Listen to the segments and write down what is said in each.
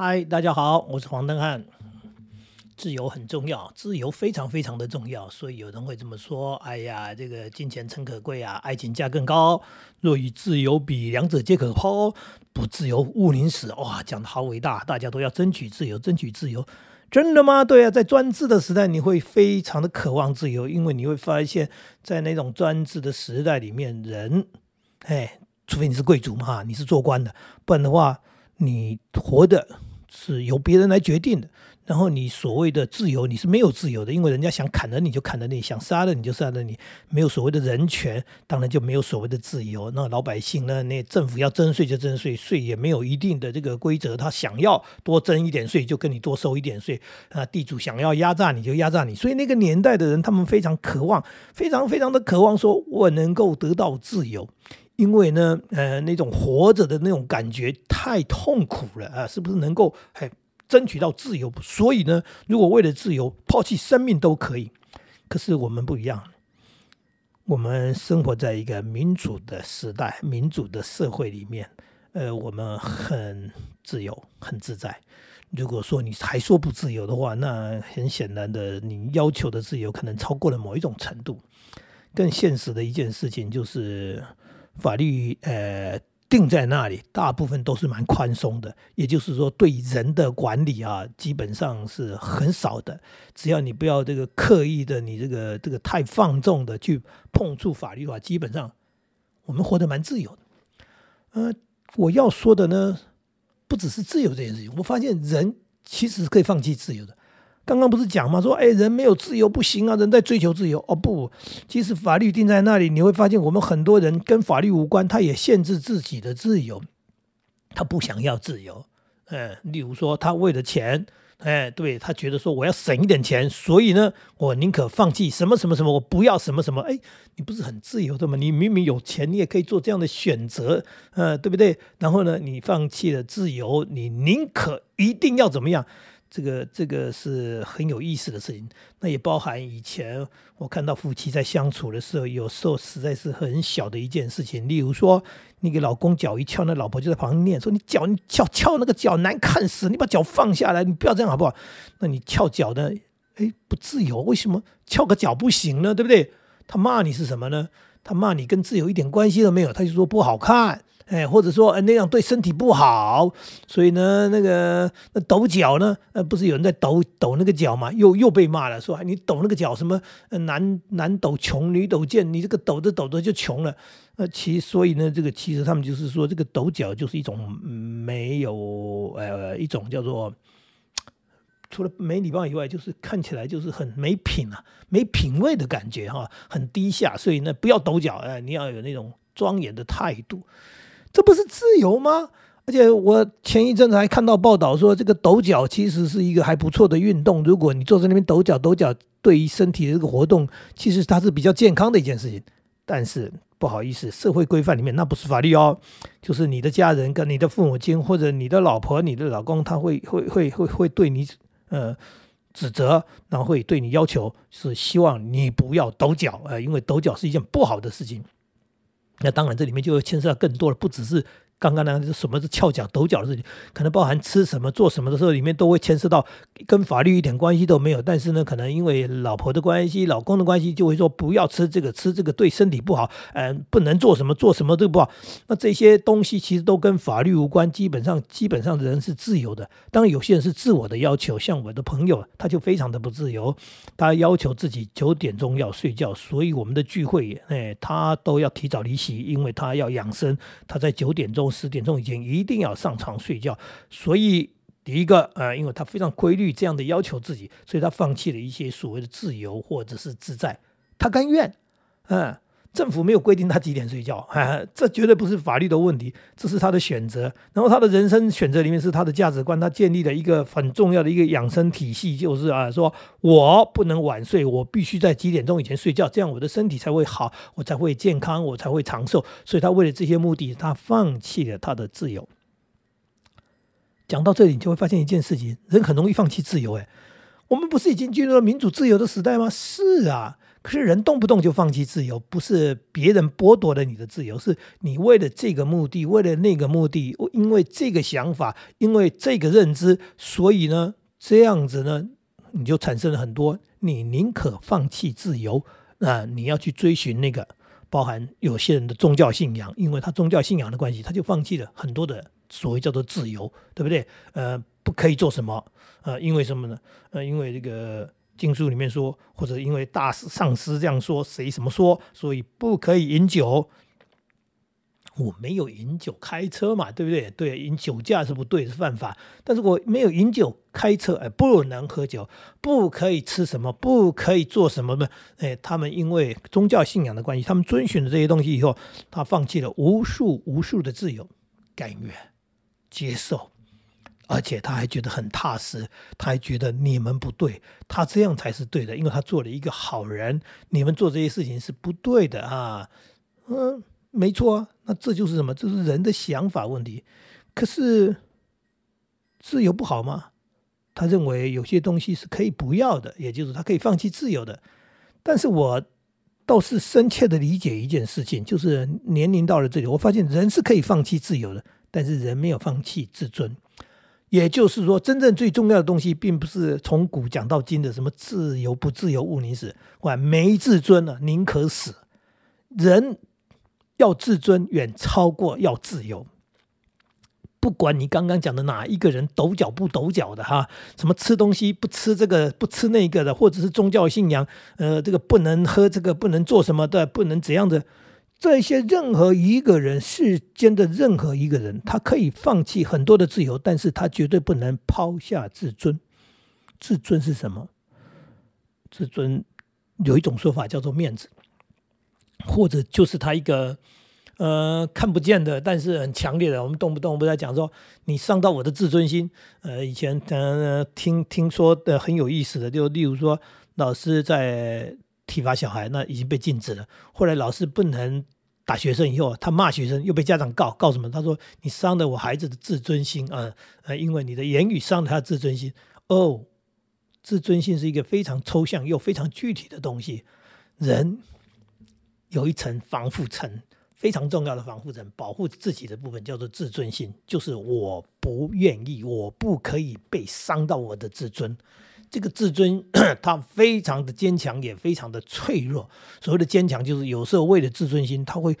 嗨，大家好，我是黄登汉。自由很重要，自由非常非常的重要，所以有人会这么说：“哎呀，这个金钱诚可贵啊，爱情价更高。若与自由比，两者皆可抛。不自由，勿宁死。”哇，讲的好伟大，大家都要争取自由，争取自由，真的吗？对啊，在专制的时代，你会非常的渴望自由，因为你会发现，在那种专制的时代里面，人，哎，除非你是贵族嘛，你是做官的，不然的话，你活的。是由别人来决定的，然后你所谓的自由，你是没有自由的，因为人家想砍了你就砍了你，想杀了你就杀了你，没有所谓的人权，当然就没有所谓的自由。那老百姓呢？那政府要征税就征税，税也没有一定的这个规则，他想要多征一点税就跟你多收一点税啊。地主想要压榨你就压榨你，所以那个年代的人，他们非常渴望，非常非常的渴望，说我能够得到自由。因为呢，呃，那种活着的那种感觉太痛苦了啊，是不是能够还争取到自由？所以呢，如果为了自由抛弃生命都可以。可是我们不一样，我们生活在一个民主的时代、民主的社会里面，呃，我们很自由、很自在。如果说你还说不自由的话，那很显然的，你要求的自由可能超过了某一种程度。更现实的一件事情就是。法律呃定在那里，大部分都是蛮宽松的，也就是说对人的管理啊，基本上是很少的。只要你不要这个刻意的，你这个这个太放纵的去碰触法律的话，基本上我们活得蛮自由的。呃，我要说的呢，不只是自由这件事情，我发现人其实是可以放弃自由的。刚刚不是讲吗？说哎，人没有自由不行啊，人在追求自由。哦不，其实法律定在那里，你会发现我们很多人跟法律无关，他也限制自己的自由，他不想要自由。嗯，例如说他为了钱，哎，对他觉得说我要省一点钱，所以呢，我宁可放弃什么什么什么，我不要什么什么。哎，你不是很自由的吗？你明明有钱，你也可以做这样的选择，呃，对不对？然后呢，你放弃了自由，你宁可一定要怎么样？这个这个是很有意思的事情，那也包含以前我看到夫妻在相处的时候，有时候实在是很小的一件事情，例如说那个老公脚一翘，那老婆就在旁边念说：“你脚你翘翘那个脚难看死，你把脚放下来，你不要这样好不好？”那你翘脚呢？哎，不自由，为什么翘个脚不行呢？对不对？他骂你是什么呢？他骂你跟自由一点关系都没有，他就说不好看。哎，或者说，哎，那样对身体不好，所以呢，那个那抖脚呢，呃，不是有人在抖抖那个脚嘛，又又被骂了，说你抖那个脚什么，男男抖穷，女抖贱，你这个抖着抖着就穷了，呃，其所以呢，这个其实他们就是说，这个抖脚就是一种没有呃一种叫做除了没礼貌以外，就是看起来就是很没品啊，没品味的感觉哈，很低下，所以呢，不要抖脚，哎，你要有那种庄严的态度。这不是自由吗？而且我前一阵子还看到报道说，这个抖脚其实是一个还不错的运动。如果你坐在那边抖脚抖脚，对于身体的这个活动，其实它是比较健康的一件事情。但是不好意思，社会规范里面那不是法律哦，就是你的家人跟你的父母亲或者你的老婆、你的老公，他会会会会会对你呃指责，然后会对你要求，是希望你不要抖脚呃，因为抖脚是一件不好的事情。那当然，这里面就会牵涉到更多的，不只是。刚刚那个什么是翘脚抖脚的事情，可能包含吃什么、做什么的时候，里面都会牵涉到跟法律一点关系都没有。但是呢，可能因为老婆的关系、老公的关系，就会说不要吃这个，吃这个对身体不好，嗯，不能做什么，做什么都不好。那这些东西其实都跟法律无关，基本上基本上人是自由的。当然，有些人是自我的要求，像我的朋友，他就非常的不自由，他要求自己九点钟要睡觉，所以我们的聚会，哎，他都要提早离席，因为他要养生，他在九点钟。十点钟以前一定要上床睡觉，所以第一个呃，因为他非常规律这样的要求自己，所以他放弃了一些所谓的自由或者是自在，他甘愿，嗯。政府没有规定他几点睡觉，这绝对不是法律的问题，这是他的选择。然后他的人生选择里面是他的价值观，他建立了一个很重要的一个养生体系，就是啊，说我不能晚睡，我必须在几点钟以前睡觉，这样我的身体才会好，我才会健康，我才会长寿。所以他为了这些目的，他放弃了他的自由。讲到这里，你就会发现一件事情：人很容易放弃自由。哎，我们不是已经进入了民主自由的时代吗？是啊。可是人动不动就放弃自由，不是别人剥夺了你的自由，是你为了这个目的，为了那个目的，因为这个想法，因为这个认知，所以呢，这样子呢，你就产生了很多，你宁可放弃自由啊，你要去追寻那个，包含有些人的宗教信仰，因为他宗教信仰的关系，他就放弃了很多的所谓叫做自由，对不对？呃，不可以做什么，呃，因为什么呢？呃，因为这个。经书里面说，或者因为大师上师这样说，谁什么说，所以不可以饮酒。我没有饮酒开车嘛，对不对？对，饮酒驾是不对，是犯法。但是我没有饮酒开车，哎，不能喝酒，不可以吃什么，不可以做什么呢？哎，他们因为宗教信仰的关系，他们遵循了这些东西以后，他放弃了无数无数的自由，甘愿接受。而且他还觉得很踏实，他还觉得你们不对，他这样才是对的，因为他做了一个好人。你们做这些事情是不对的啊，嗯，没错啊。那这就是什么？这是人的想法问题。可是自由不好吗？他认为有些东西是可以不要的，也就是他可以放弃自由的。但是我倒是深切的理解一件事情，就是年龄到了这里，我发现人是可以放弃自由的，但是人没有放弃自尊。也就是说，真正最重要的东西，并不是从古讲到今的什么自由不自由，勿宁死，哇，没自尊了，宁可死。人要自尊，远超过要自由。不管你刚刚讲的哪一个人抖脚不抖脚的哈，什么吃东西不吃这个不吃那个的，或者是宗教信仰，呃，这个不能喝这个不能做什么的，不能怎样的。这些任何一个人，世间的任何一个人，他可以放弃很多的自由，但是他绝对不能抛下自尊。自尊是什么？自尊有一种说法叫做面子，或者就是他一个呃看不见的，但是很强烈的。我们动不动不在讲说你伤到我的自尊心。呃，以前呃听听说的很有意思的，就例如说老师在。体罚小孩，那已经被禁止了。后来老师不能打学生，以后他骂学生，又被家长告，告什么？他说你伤了我孩子的自尊心啊！呃，因为你的言语伤了他的自尊心。哦，自尊心是一个非常抽象又非常具体的东西。人有一层防护层，非常重要的防护层，保护自己的部分叫做自尊心，就是我不愿意，我不可以被伤到我的自尊。这个自尊，他非常的坚强，也非常的脆弱。所谓的坚强，就是有时候为了自尊心，他会，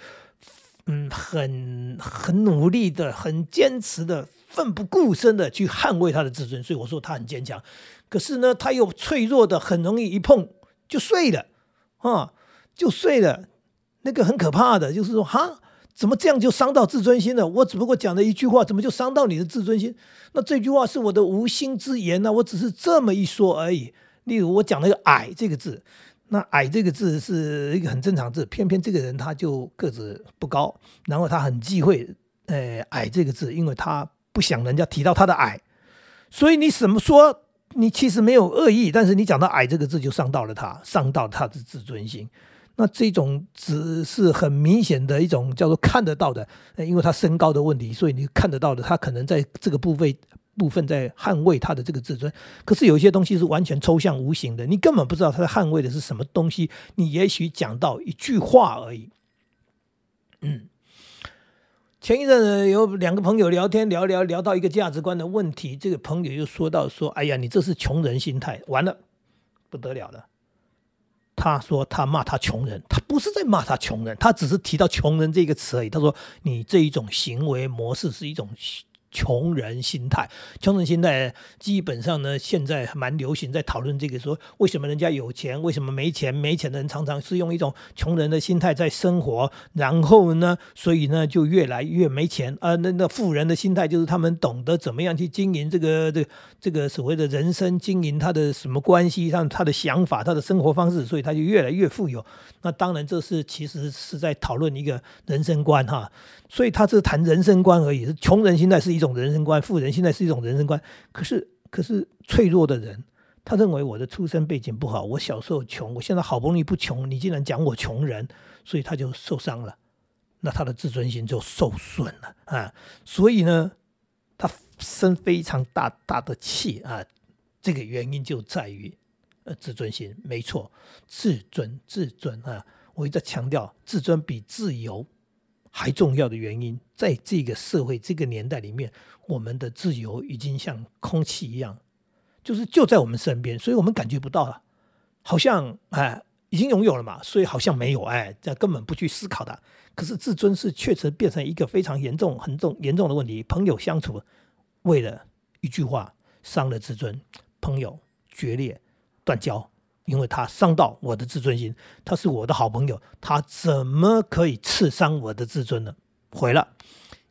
嗯，很很努力的、很坚持的、奋不顾身的去捍卫他的自尊。所以我说他很坚强。可是呢，他又脆弱的，很容易一碰就碎了，啊，就碎了。那个很可怕的，就是说，哈。怎么这样就伤到自尊心了？我只不过讲了一句话，怎么就伤到你的自尊心？那这句话是我的无心之言呢？我只是这么一说而已。例如我讲了一个“矮”这个字，那“矮”这个字是一个很正常字，偏偏这个人他就个子不高，然后他很忌讳“呃矮”这个字，因为他不想人家提到他的矮，所以你怎么说，你其实没有恶意，但是你讲到“矮”这个字就伤到了他，伤到他的自尊心。那这种只是很明显的一种叫做看得到的，因为他身高的问题，所以你看得到的，他可能在这个部分部分在捍卫他的这个自尊。可是有些东西是完全抽象无形的，你根本不知道他在捍卫的是什么东西。你也许讲到一句话而已。嗯，前一阵有两个朋友聊天，聊聊聊到一个价值观的问题，这个朋友又说到说：“哎呀，你这是穷人心态，完了，不得了了。”他说他骂他穷人，他不是在骂他穷人，他只是提到穷人这个词而已。他说你这一种行为模式是一种。穷人心态，穷人心态基本上呢，现在蛮流行在讨论这个，说为什么人家有钱，为什么没钱？没钱的人常常是用一种穷人的心态在生活，然后呢，所以呢就越来越没钱。啊，那那富人的心态就是他们懂得怎么样去经营这个这这个所谓的人生，经营他的什么关系，让他的想法，他的生活方式，所以他就越来越富有。那当然这是其实是在讨论一个人生观哈。所以他是谈人生观而已，是穷人心态是一种人生观，富人现在是一种人生观。可是，可是脆弱的人，他认为我的出身背景不好，我小时候穷，我现在好不容易不穷，你竟然讲我穷人，所以他就受伤了，那他的自尊心就受损了啊。所以呢，他生非常大大的气啊。这个原因就在于，呃自尊心。没错，自尊，自尊啊！我一直强调，自尊比自由还重要的原因，在这个社会、这个年代里面，我们的自由已经像空气一样，就是就在我们身边，所以我们感觉不到了，好像哎。已经拥有了嘛，所以好像没有哎，这根本不去思考的。可是自尊是确实变成一个非常严重、很重、严重的问题。朋友相处，为了一句话伤了自尊，朋友决裂、断交，因为他伤到我的自尊心。他是我的好朋友，他怎么可以刺伤我的自尊呢？毁了。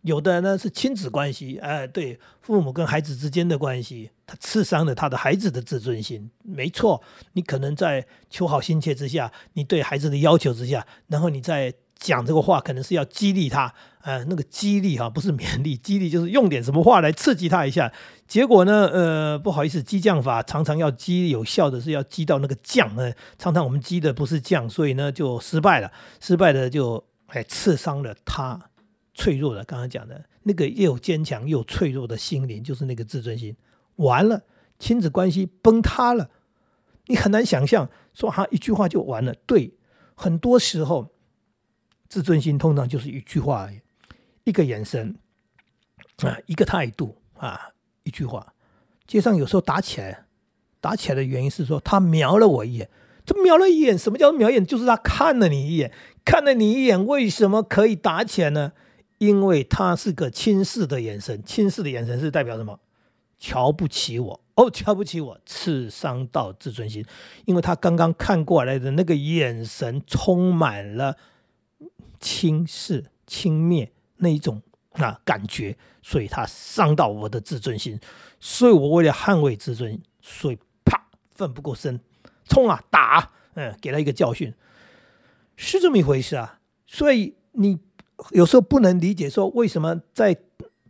有的呢是亲子关系，哎，对，父母跟孩子之间的关系，他刺伤了他的孩子的自尊心。没错，你可能在求好心切之下，你对孩子的要求之下，然后你在讲这个话，可能是要激励他，呃，那个激励哈，不是勉励，激励就是用点什么话来刺激他一下。结果呢，呃，不好意思，激将法常常要激有效的是要激到那个将呢，常常我们激的不是将，所以呢就失败了，失败的就哎刺伤了他。脆弱的，刚刚讲的那个又坚强又脆弱的心灵，就是那个自尊心，完了，亲子关系崩塌了。你很难想象，说哈一句话就完了。对，很多时候，自尊心通常就是一句话而已，一个眼神啊，一个态度啊，一句话。街上有时候打起来，打起来的原因是说他瞄了我一眼，这瞄了一眼，什么叫瞄一眼？就是他看了你一眼，看了你一眼，为什么可以打起来呢？因为他是个轻视的眼神，轻视的眼神是代表什么？瞧不起我哦，瞧不起我，刺伤到自尊心。因为他刚刚看过来的那个眼神充满了轻视、轻蔑那一种啊感觉，所以他伤到我的自尊心。所以我为了捍卫自尊，所以啪，奋不顾身，冲啊打，嗯，给他一个教训，是这么一回事啊。所以你。有时候不能理解，说为什么在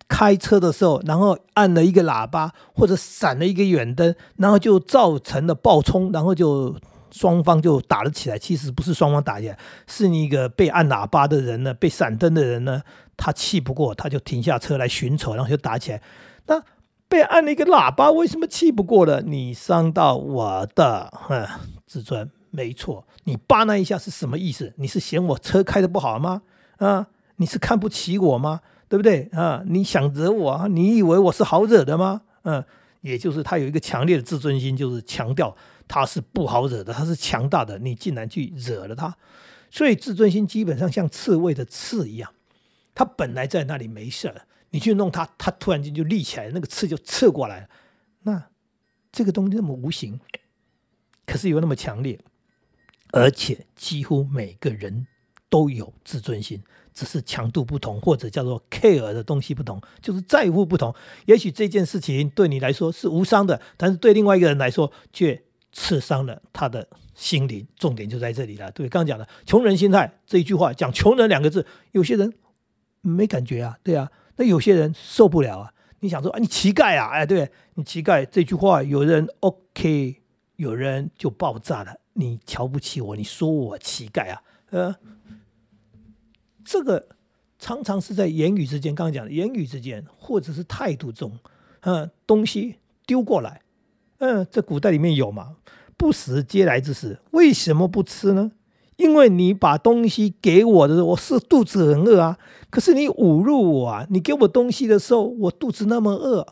开车的时候，然后按了一个喇叭或者闪了一个远灯，然后就造成了爆冲，然后就双方就打了起来。其实不是双方打起来，是那个被按喇叭的人呢，被闪灯的人呢，他气不过，他就停下车来寻仇，然后就打起来。那被按了一个喇叭，为什么气不过了？你伤到我的自尊，没错。你扒那一下是什么意思？你是嫌我车开的不好吗？啊？你是看不起我吗？对不对啊？你想惹我啊？你以为我是好惹的吗？嗯，也就是他有一个强烈的自尊心，就是强调他是不好惹的，他是强大的。你竟然去惹了他，所以自尊心基本上像刺猬的刺一样，他本来在那里没事，你去弄他，他突然间就立起来，那个刺就刺过来了。那这个东西那么无形，可是有那么强烈，而且几乎每个人都有自尊心。只是强度不同，或者叫做 care 的东西不同，就是在乎不同。也许这件事情对你来说是无伤的，但是对另外一个人来说却刺伤了他的心灵。重点就在这里了，对，刚刚讲的穷人心态这一句话，讲穷人两个字，有些人没感觉啊，对啊，那有些人受不了啊。你想说啊，你乞丐啊，哎，对你乞丐这句话，有人 OK，有人就爆炸了。你瞧不起我，你说我乞丐啊，呃。这个常常是在言语之间，刚刚讲的言语之间，或者是态度中，嗯，东西丢过来，嗯，在古代里面有嘛？不食嗟来之食，为什么不吃呢？因为你把东西给我的时候，我是肚子很饿啊。可是你侮辱我啊！你给我东西的时候，我肚子那么饿，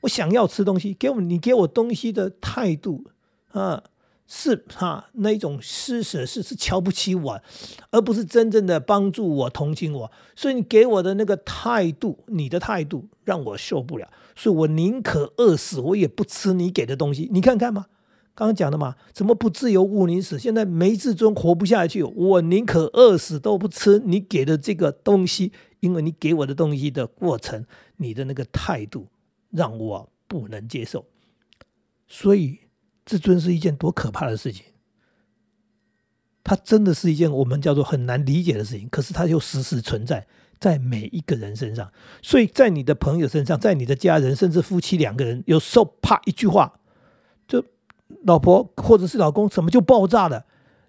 我想要吃东西，给我你给我东西的态度啊。是哈，那种施舍是是瞧不起我，而不是真正的帮助我、同情我。所以你给我的那个态度，你的态度让我受不了。所以我宁可饿死，我也不吃你给的东西。你看看嘛，刚刚讲的嘛，怎么不自由勿宁死？现在没自尊活不下去，我宁可饿死都不吃你给的这个东西，因为你给我的东西的过程，你的那个态度让我不能接受。所以。自尊是一件多可怕的事情，它真的是一件我们叫做很难理解的事情。可是它又时时存在在每一个人身上，所以在你的朋友身上，在你的家人，甚至夫妻两个人，有时候啪一句话，就老婆或者是老公怎么就爆炸了？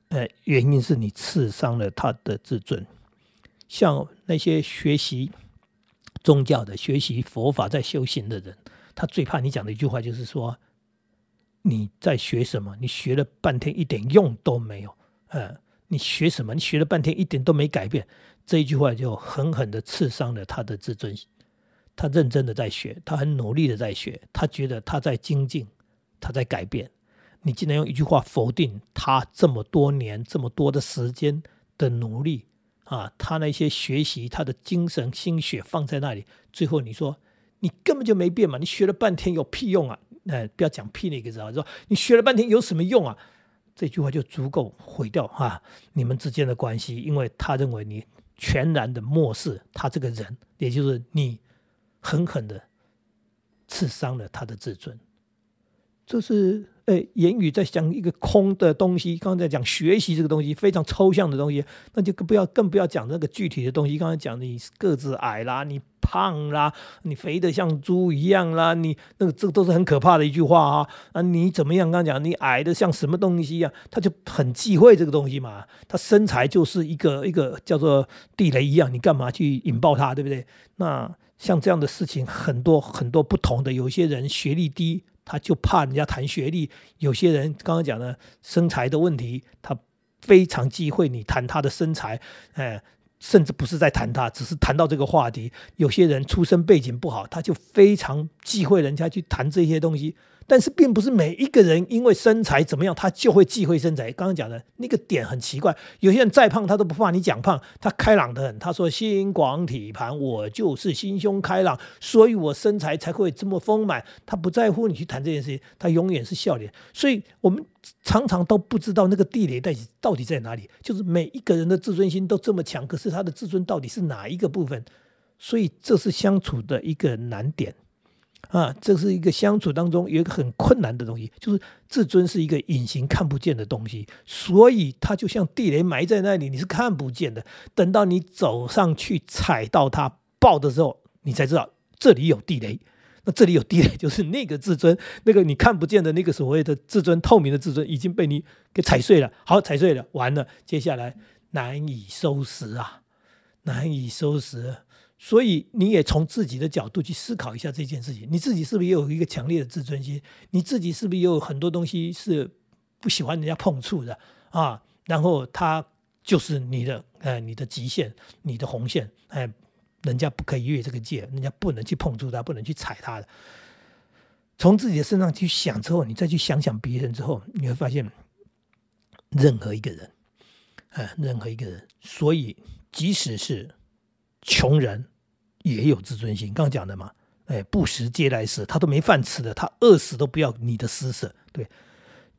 呃，原因是你刺伤了他的自尊。像那些学习宗教的、学习佛法在修行的人，他最怕你讲的一句话就是说。你在学什么？你学了半天一点用都没有。嗯，你学什么？你学了半天一点都没改变。这一句话就狠狠的刺伤了他的自尊心。他认真的在学，他很努力的在学，他觉得他在精进，他在改变。你竟然用一句话否定他这么多年、这么多的时间的努力啊！他那些学习，他的精神心血放在那里，最后你说你根本就没变嘛？你学了半天有屁用啊？哎，不要讲屁那个字啊！说你学了半天有什么用啊？这句话就足够毁掉哈你们之间的关系，因为他认为你全然的漠视他这个人，也就是你。狠狠的刺伤了他的自尊，这是言语在讲一个空的东西。刚才讲学习这个东西非常抽象的东西，那就更不要更不要讲那个具体的东西。刚才讲你个子矮啦，你胖啦，你肥的像猪一样啦，你那个这都是很可怕的一句话啊啊！你怎么样？刚才讲你矮的像什么东西呀？他就很忌讳这个东西嘛。他身材就是一个一个叫做地雷一样，你干嘛去引爆他？对不对？那。像这样的事情很多很多不同的，有些人学历低，他就怕人家谈学历；有些人刚刚讲的身材的问题，他非常忌讳你谈他的身材，哎，甚至不是在谈他，只是谈到这个话题。有些人出身背景不好，他就非常忌讳人家去谈这些东西。但是并不是每一个人因为身材怎么样，他就会忌讳身材。刚刚讲的那个点很奇怪，有些人再胖他都不怕你讲胖，他开朗的很。他说心广体盘，我就是心胸开朗，所以我身材才会这么丰满。他不在乎你去谈这件事情，他永远是笑脸。所以我们常常都不知道那个地雷到底到底在哪里。就是每一个人的自尊心都这么强，可是他的自尊到底是哪一个部分？所以这是相处的一个难点。啊，这是一个相处当中有一个很困难的东西，就是自尊是一个隐形看不见的东西，所以它就像地雷埋在那里，你是看不见的。等到你走上去踩到它爆的时候，你才知道这里有地雷。那这里有地雷，就是那个自尊，那个你看不见的那个所谓的自尊，透明的自尊已经被你给踩碎了。好，踩碎了，完了，接下来难以收拾啊，难以收拾。所以你也从自己的角度去思考一下这件事情，你自己是不是也有一个强烈的自尊心？你自己是不是也有很多东西是不喜欢人家碰触的啊？然后他就是你的，呃，你的极限，你的红线，哎，人家不可以越这个界，人家不能去碰触他，不能去踩他的。从自己的身上去想之后，你再去想想别人之后，你会发现，任何一个人，哎，任何一个人，所以即使是穷人。也有自尊心，刚刚讲的嘛，哎，不食嗟来食，他都没饭吃的，他饿死都不要你的施舍。对，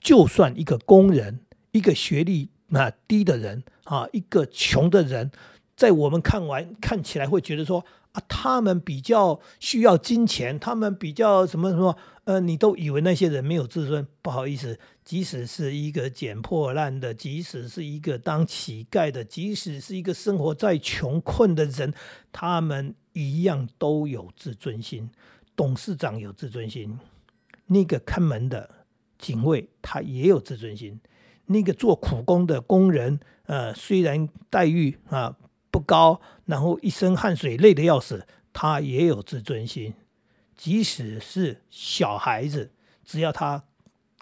就算一个工人，一个学历那低的人啊，一个穷的人，在我们看完看起来会觉得说啊，他们比较需要金钱，他们比较什么什么，呃，你都以为那些人没有自尊，不好意思。即使是一个捡破烂的，即使是一个当乞丐的，即使是一个生活在穷困的人，他们一样都有自尊心。董事长有自尊心，那个看门的警卫他也有自尊心，那个做苦工的工人，呃，虽然待遇啊不高，然后一身汗水累得要死，他也有自尊心。即使是小孩子，只要他。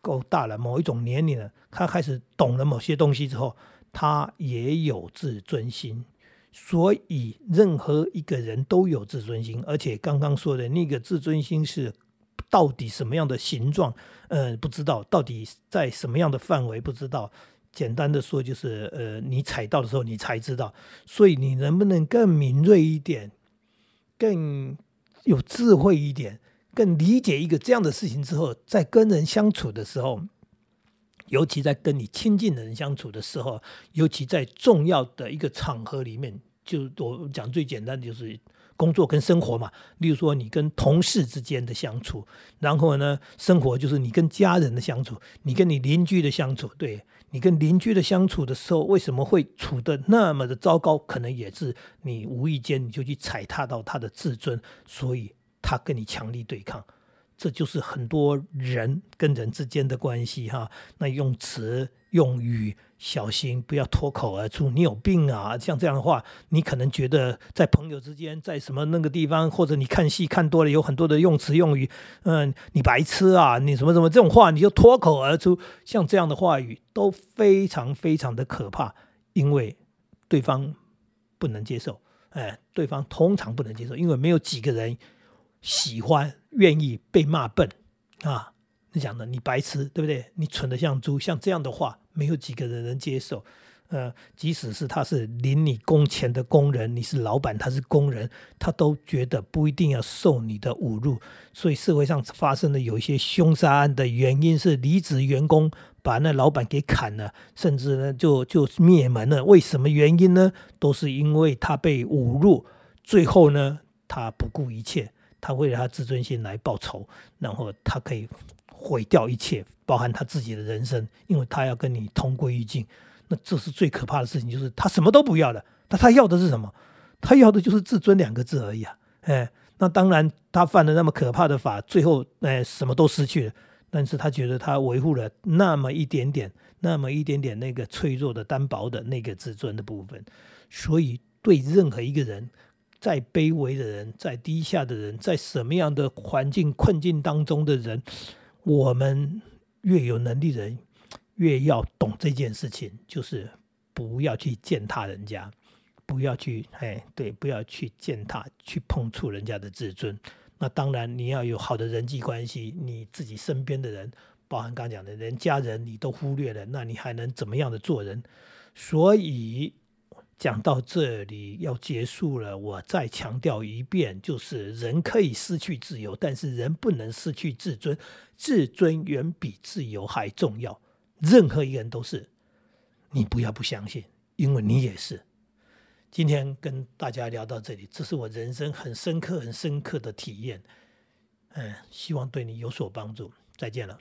够大了，某一种年龄了，他开始懂了某些东西之后，他也有自尊心。所以，任何一个人都有自尊心，而且刚刚说的那个自尊心是到底什么样的形状？呃，不知道到底在什么样的范围，不知道。简单的说，就是呃，你踩到的时候，你才知道。所以，你能不能更敏锐一点，更有智慧一点？更理解一个这样的事情之后，在跟人相处的时候，尤其在跟你亲近的人相处的时候，尤其在重要的一个场合里面，就我讲最简单的就是工作跟生活嘛。例如说，你跟同事之间的相处，然后呢，生活就是你跟家人的相处，你跟你邻居的相处。对你跟邻居的相处的时候，为什么会处的那么的糟糕？可能也是你无意间你就去踩踏到他的自尊，所以。他跟你强力对抗，这就是很多人跟人之间的关系哈。那用词用语小心，不要脱口而出“你有病啊”像这样的话，你可能觉得在朋友之间，在什么那个地方，或者你看戏看多了，有很多的用词用语，嗯，你白痴啊，你什么什么这种话，你就脱口而出，像这样的话语都非常非常的可怕，因为对方不能接受。哎，对方通常不能接受，因为没有几个人喜欢、愿意被骂笨啊。你讲的，你白痴，对不对？你蠢的像猪，像这样的话，没有几个人能接受。呃，即使是他是领你工钱的工人，你是老板，他是工人，他都觉得不一定要受你的侮辱。所以社会上发生的有一些凶杀案的原因是离职员工把那老板给砍了，甚至呢就就灭门了。为什么原因呢？都是因为他被侮辱，最后呢他不顾一切，他为了他自尊心来报仇，然后他可以毁掉一切，包含他自己的人生，因为他要跟你同归于尽。那这是最可怕的事情，就是他什么都不要了。那他要的是什么？他要的就是自尊两个字而已啊！哎，那当然，他犯了那么可怕的法，最后哎什么都失去了。但是他觉得他维护了那么一点点，那么一点点那个脆弱的、单薄的那个自尊的部分。所以，对任何一个人，再卑微的人，在低下的人，在什么样的环境困境当中的人，我们越有能力的人。越要懂这件事情，就是不要去践踏人家，不要去哎，对，不要去践踏、去碰触人家的自尊。那当然，你要有好的人际关系，你自己身边的人，包含刚讲的人家人，你都忽略了，那你还能怎么样的做人？所以讲到这里要结束了，我再强调一遍，就是人可以失去自由，但是人不能失去自尊，自尊远比自由还重要。任何一个人都是，你不要不相信，因为你也是。今天跟大家聊到这里，这是我人生很深刻、很深刻的体验。嗯，希望对你有所帮助。再见了。